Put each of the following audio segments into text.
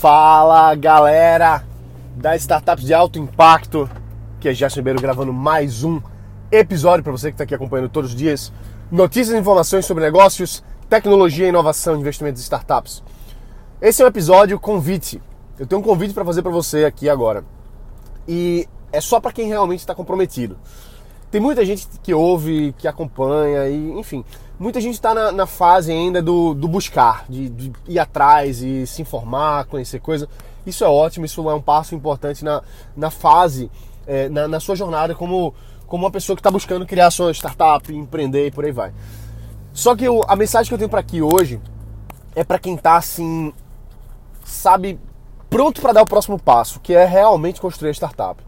Fala galera das startups de alto impacto, que é Gerson Ribeiro gravando mais um episódio para você que está aqui acompanhando todos os dias. Notícias e informações sobre negócios, tecnologia, inovação, investimentos e startups. Esse é um episódio convite. Eu tenho um convite para fazer para você aqui agora. E é só para quem realmente está comprometido. Tem muita gente que ouve, que acompanha, e enfim, muita gente está na, na, fase ainda do, do buscar, de, de, ir atrás e se informar, conhecer coisa. Isso é ótimo, isso é um passo importante na, na fase, é, na, na, sua jornada como, como uma pessoa que está buscando criar sua startup, empreender e por aí vai. Só que eu, a mensagem que eu tenho para aqui hoje é para quem está assim, sabe, pronto para dar o próximo passo, que é realmente construir a startup.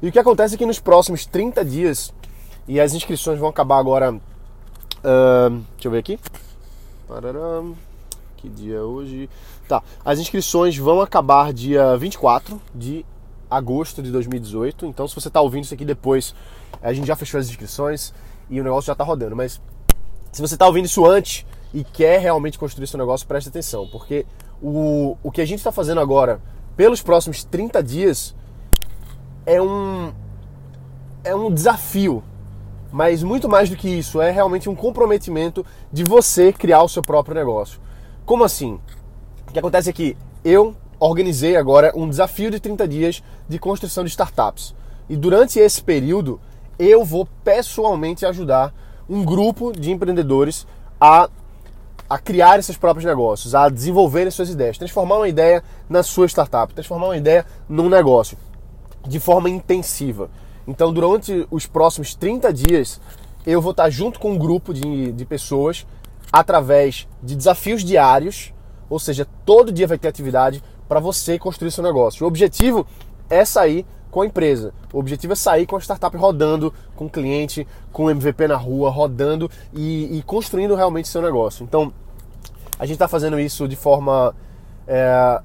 E o que acontece é que nos próximos 30 dias, e as inscrições vão acabar agora. Uh, deixa eu ver aqui. Pararam. Que dia é hoje? Tá, as inscrições vão acabar dia 24 de agosto de 2018. Então, se você está ouvindo isso aqui depois, a gente já fechou as inscrições e o negócio já está rodando. Mas se você está ouvindo isso antes e quer realmente construir seu negócio, preste atenção, porque o, o que a gente está fazendo agora, pelos próximos 30 dias, é um é um desafio, mas muito mais do que isso, é realmente um comprometimento de você criar o seu próprio negócio. Como assim? O que acontece é que eu organizei agora um desafio de 30 dias de construção de startups. E durante esse período, eu vou pessoalmente ajudar um grupo de empreendedores a, a criar seus próprios negócios, a desenvolverem suas ideias, transformar uma ideia na sua startup, transformar uma ideia num negócio de forma intensiva. Então, durante os próximos 30 dias, eu vou estar junto com um grupo de, de pessoas através de desafios diários, ou seja, todo dia vai ter atividade para você construir seu negócio. O objetivo é sair com a empresa. O objetivo é sair com a startup rodando, com o cliente, com o MVP na rua, rodando e, e construindo realmente seu negócio. Então, a gente está fazendo isso de forma é,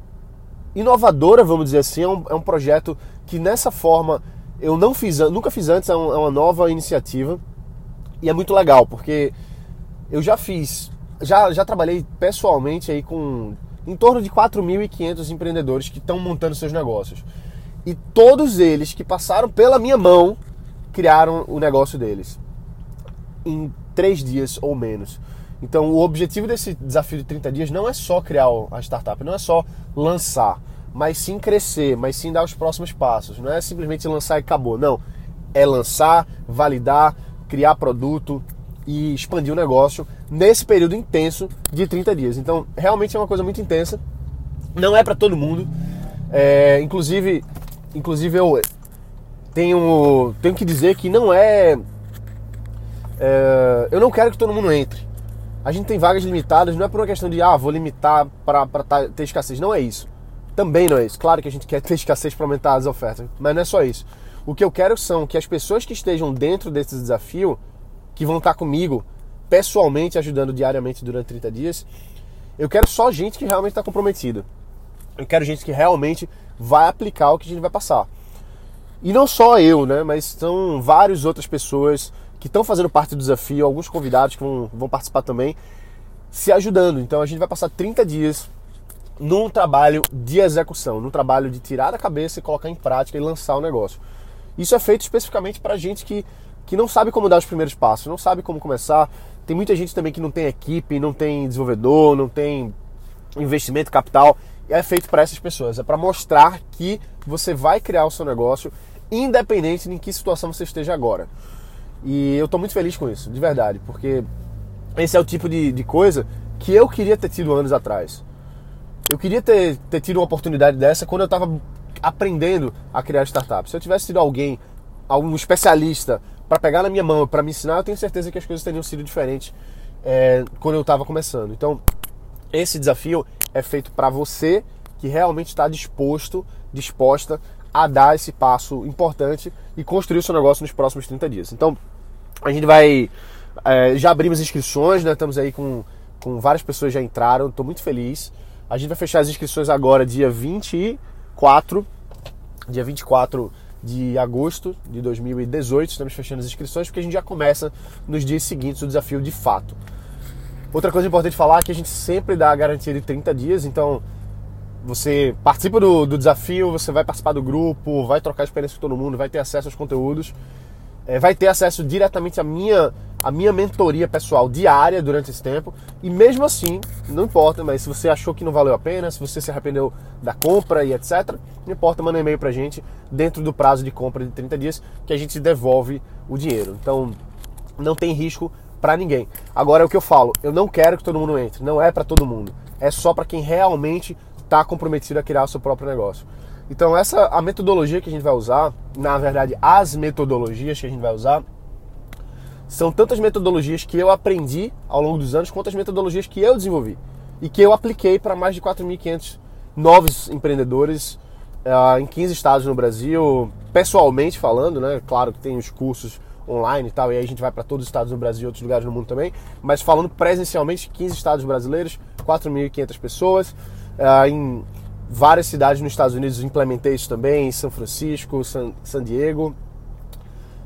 inovadora, vamos dizer assim. É um, é um projeto que nessa forma eu não fiz, nunca fiz antes, é, é uma nova iniciativa. E é muito legal porque eu já fiz, já, já trabalhei pessoalmente aí com em torno de 4.500 empreendedores que estão montando seus negócios. E todos eles que passaram pela minha mão criaram o negócio deles em três dias ou menos. Então, o objetivo desse desafio de 30 dias não é só criar a startup, não é só lançar mas sim crescer, mas sim dar os próximos passos. Não é simplesmente lançar e acabou. Não. É lançar, validar, criar produto e expandir o negócio nesse período intenso de 30 dias. Então, realmente é uma coisa muito intensa. Não é para todo mundo. É, inclusive, inclusive eu tenho, tenho que dizer que não é, é, Eu não quero que todo mundo entre. A gente tem vagas limitadas, não é por uma questão de, ah, vou limitar para ter escassez. Não é isso. Também não é isso. Claro que a gente quer ter escassez para aumentar as ofertas, mas não é só isso. O que eu quero são que as pessoas que estejam dentro desse desafio, que vão estar comigo pessoalmente ajudando diariamente durante 30 dias, eu quero só gente que realmente está comprometida. Eu quero gente que realmente vai aplicar o que a gente vai passar. E não só eu, né? Mas são várias outras pessoas que estão fazendo parte do desafio, alguns convidados que vão, vão participar também, se ajudando. Então a gente vai passar 30 dias num trabalho de execução, num trabalho de tirar da cabeça e colocar em prática e lançar o negócio. Isso é feito especificamente para gente que, que não sabe como dar os primeiros passos, não sabe como começar. Tem muita gente também que não tem equipe, não tem desenvolvedor, não tem investimento, capital. É feito para essas pessoas. É para mostrar que você vai criar o seu negócio, independente de em que situação você esteja agora. E eu estou muito feliz com isso, de verdade, porque esse é o tipo de, de coisa que eu queria ter tido anos atrás. Eu queria ter, ter tido uma oportunidade dessa quando eu estava aprendendo a criar startups. Se eu tivesse tido alguém, algum especialista para pegar na minha mão para me ensinar, eu tenho certeza que as coisas teriam sido diferentes é, quando eu estava começando. Então, esse desafio é feito para você que realmente está disposto, disposta a dar esse passo importante e construir o seu negócio nos próximos 30 dias. Então, a gente vai. É, já abrimos inscrições, né? Estamos aí com, com várias pessoas já entraram, estou muito feliz. A gente vai fechar as inscrições agora, dia 24, dia 24 de agosto de 2018. Estamos fechando as inscrições porque a gente já começa nos dias seguintes o desafio de fato. Outra coisa importante falar é que a gente sempre dá a garantia de 30 dias, então você participa do, do, desafio, você vai participar do grupo, vai trocar experiência com todo mundo, vai ter acesso aos conteúdos, é, vai ter acesso diretamente à minha, à minha mentoria pessoal diária durante esse tempo. E mesmo assim, não importa, mas se você achou que não valeu a pena, se você se arrependeu da compra e etc., não importa, manda um e-mail pra gente dentro do prazo de compra de 30 dias que a gente devolve o dinheiro. Então, não tem risco para ninguém. Agora é o que eu falo, eu não quero que todo mundo entre, não é para todo mundo. É só para quem realmente está comprometido a criar o seu próprio negócio. Então essa a metodologia que a gente vai usar, na verdade as metodologias que a gente vai usar, são tantas metodologias que eu aprendi ao longo dos anos quanto as metodologias que eu desenvolvi e que eu apliquei para mais de 4.500 novos empreendedores uh, em 15 estados no Brasil, pessoalmente falando, né? Claro que tem os cursos online e tal, e aí a gente vai para todos os estados no Brasil e outros lugares no mundo também, mas falando presencialmente, 15 estados brasileiros, 4.500 pessoas, uh, em várias cidades nos Estados Unidos implementei isso também, São Francisco, San, San Diego,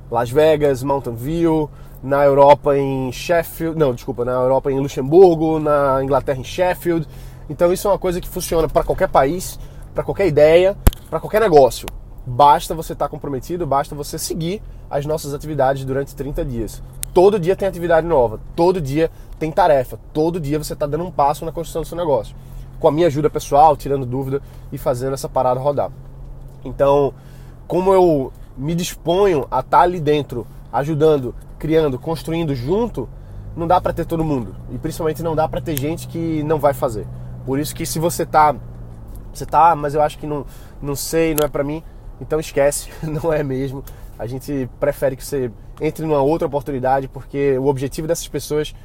Las Vegas, Mountain View, na Europa em Sheffield, não, desculpa, na Europa em Luxemburgo, na Inglaterra em Sheffield. Então isso é uma coisa que funciona para qualquer país, para qualquer ideia, para qualquer negócio. Basta você estar tá comprometido, basta você seguir as nossas atividades durante 30 dias. Todo dia tem atividade nova, todo dia tem tarefa, todo dia você está dando um passo na construção do seu negócio com a minha ajuda pessoal, tirando dúvida e fazendo essa parada rodar. Então, como eu me disponho a estar tá ali dentro, ajudando, criando, construindo junto, não dá para ter todo mundo. E principalmente não dá para ter gente que não vai fazer. Por isso que se você tá você tá, mas eu acho que não não sei, não é para mim, então esquece, não é mesmo. A gente prefere que você entre numa outra oportunidade, porque o objetivo dessas pessoas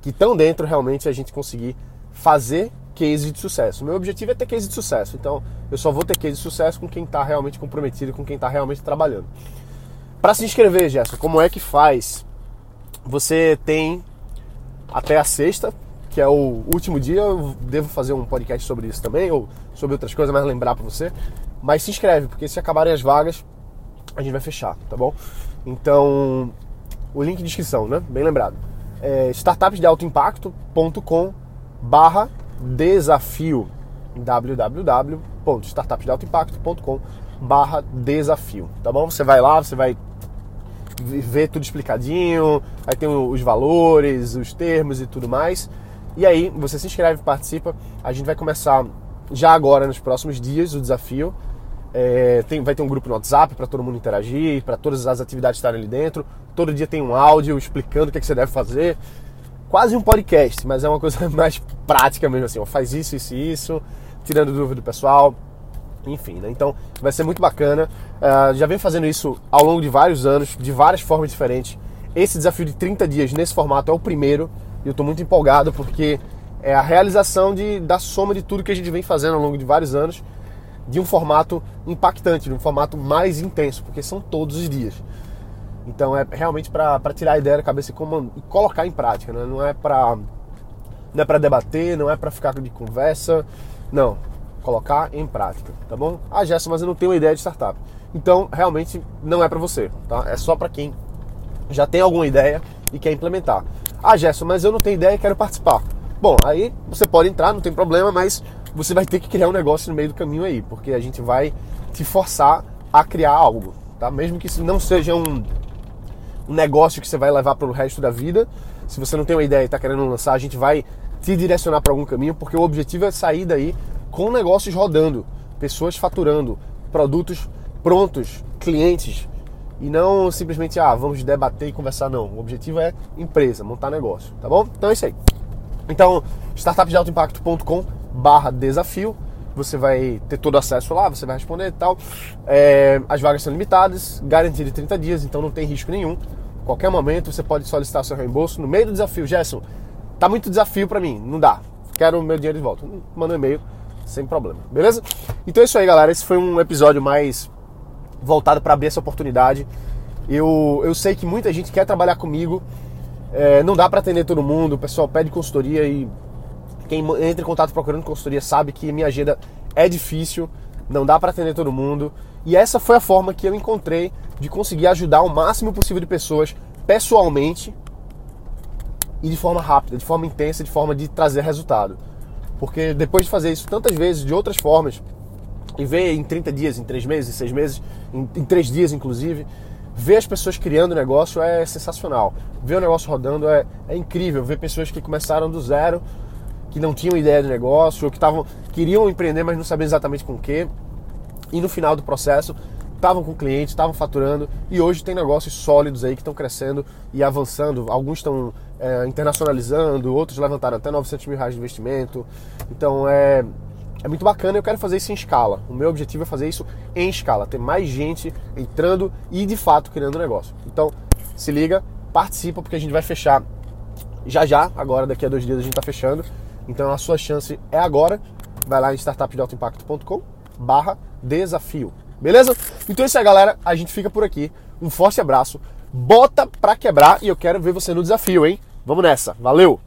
que estão dentro realmente é a gente conseguir fazer case de sucesso. Meu objetivo é ter case de sucesso. Então, eu só vou ter case de sucesso com quem está realmente comprometido, com quem está realmente trabalhando. Para se inscrever, Gerson, como é que faz? Você tem até a sexta, que é o último dia. Eu devo fazer um podcast sobre isso também, ou sobre outras coisas, mas lembrar para você. Mas se inscreve, porque se acabarem as vagas, a gente vai fechar, tá bom? Então, o link de inscrição, né? Bem lembrado. É startupsdealtoimpacto.com barra desafio www.startupsdealtoimpacto.com barra desafio, tá bom? Você vai lá, você vai ver tudo explicadinho, aí tem os valores, os termos e tudo mais. E aí você se inscreve, participa. A gente vai começar já agora nos próximos dias o desafio. É, tem, vai ter um grupo no WhatsApp para todo mundo interagir, para todas as atividades estarem ali dentro. Todo dia tem um áudio explicando o que, é que você deve fazer quase um podcast, mas é uma coisa mais prática mesmo assim. Ó, faz isso, isso e isso, tirando dúvida do pessoal. Enfim, né? Então vai ser muito bacana. Uh, já venho fazendo isso ao longo de vários anos, de várias formas diferentes. Esse desafio de 30 dias nesse formato é o primeiro e eu estou muito empolgado porque é a realização de, da soma de tudo que a gente vem fazendo ao longo de vários anos de um formato impactante, de um formato mais intenso, porque são todos os dias. Então é realmente para tirar a ideia da cabeça e, e colocar em prática, né? não é para não é para debater, não é para ficar de conversa, não, colocar em prática, tá bom? Ah, Gerson, mas eu não tenho uma ideia de startup. Então, realmente não é para você, tá? É só para quem já tem alguma ideia e quer implementar. Ah, Gerson, mas eu não tenho ideia e quero participar. Bom, aí você pode entrar, não tem problema, mas você vai ter que criar um negócio no meio do caminho aí, porque a gente vai te forçar a criar algo, tá? Mesmo que isso não seja um um negócio que você vai levar para o resto da vida. Se você não tem uma ideia e está querendo lançar, a gente vai te direcionar para algum caminho, porque o objetivo é sair daí com negócios rodando, pessoas faturando, produtos prontos, clientes, e não simplesmente, ah, vamos debater e conversar, não. O objetivo é empresa, montar negócio, tá bom? Então é isso aí. Então, startupsdealtoimpacto.com barra desafio, você vai ter todo acesso lá, você vai responder e tal. É, as vagas são limitadas, garantia de 30 dias, então não tem risco nenhum. Qualquer momento você pode solicitar seu reembolso no meio do desafio. Gerson, tá muito desafio para mim, não dá. Quero o meu dinheiro de volta. Manda um e-mail, sem problema, beleza? Então é isso aí, galera. Esse foi um episódio mais voltado para abrir essa oportunidade. Eu, eu sei que muita gente quer trabalhar comigo, é, não dá para atender todo mundo, o pessoal pede consultoria e quem entra em contato procurando consultoria sabe que minha agenda é difícil, não dá para atender todo mundo. E essa foi a forma que eu encontrei de conseguir ajudar o máximo possível de pessoas pessoalmente e de forma rápida, de forma intensa, de forma de trazer resultado. Porque depois de fazer isso tantas vezes, de outras formas, e ver em 30 dias, em 3 meses, em 6 meses, em, em 3 dias inclusive, ver as pessoas criando negócio é sensacional. Ver o negócio rodando é, é incrível. Ver pessoas que começaram do zero, que não tinham ideia de negócio, ou que tavam, queriam empreender, mas não sabiam exatamente com o que. E no final do processo, estavam com clientes, estavam faturando e hoje tem negócios sólidos aí que estão crescendo e avançando. Alguns estão é, internacionalizando, outros levantaram até 900 mil reais de investimento. Então é, é muito bacana. Eu quero fazer isso em escala. O meu objetivo é fazer isso em escala, ter mais gente entrando e de fato criando negócio. Então se liga, participa porque a gente vai fechar já já. Agora daqui a dois dias a gente está fechando. Então a sua chance é agora. Vai lá em startupdealtoimpacto.com/barra desafio. Beleza? Então é isso aí, galera. A gente fica por aqui. Um forte abraço. Bota pra quebrar e eu quero ver você no desafio, hein? Vamos nessa. Valeu!